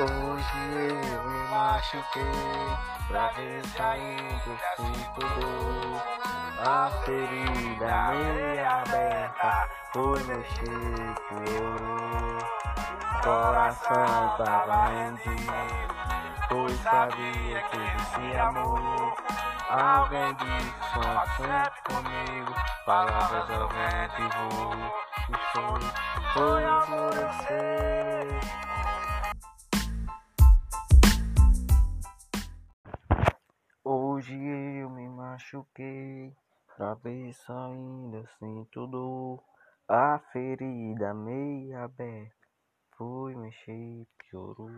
Hoje eu me machuquei pra ver saindo sinto dor. A ferida meia aberta foi mexer, piorou. Coração tava em pois sabia que esse amor. Alguém disse só sempre comigo, palavras ao vento e voo. E foi, foi. Hoje eu me machuquei, ver ainda sinto dor. A ferida meia aberta foi mexer, piorou.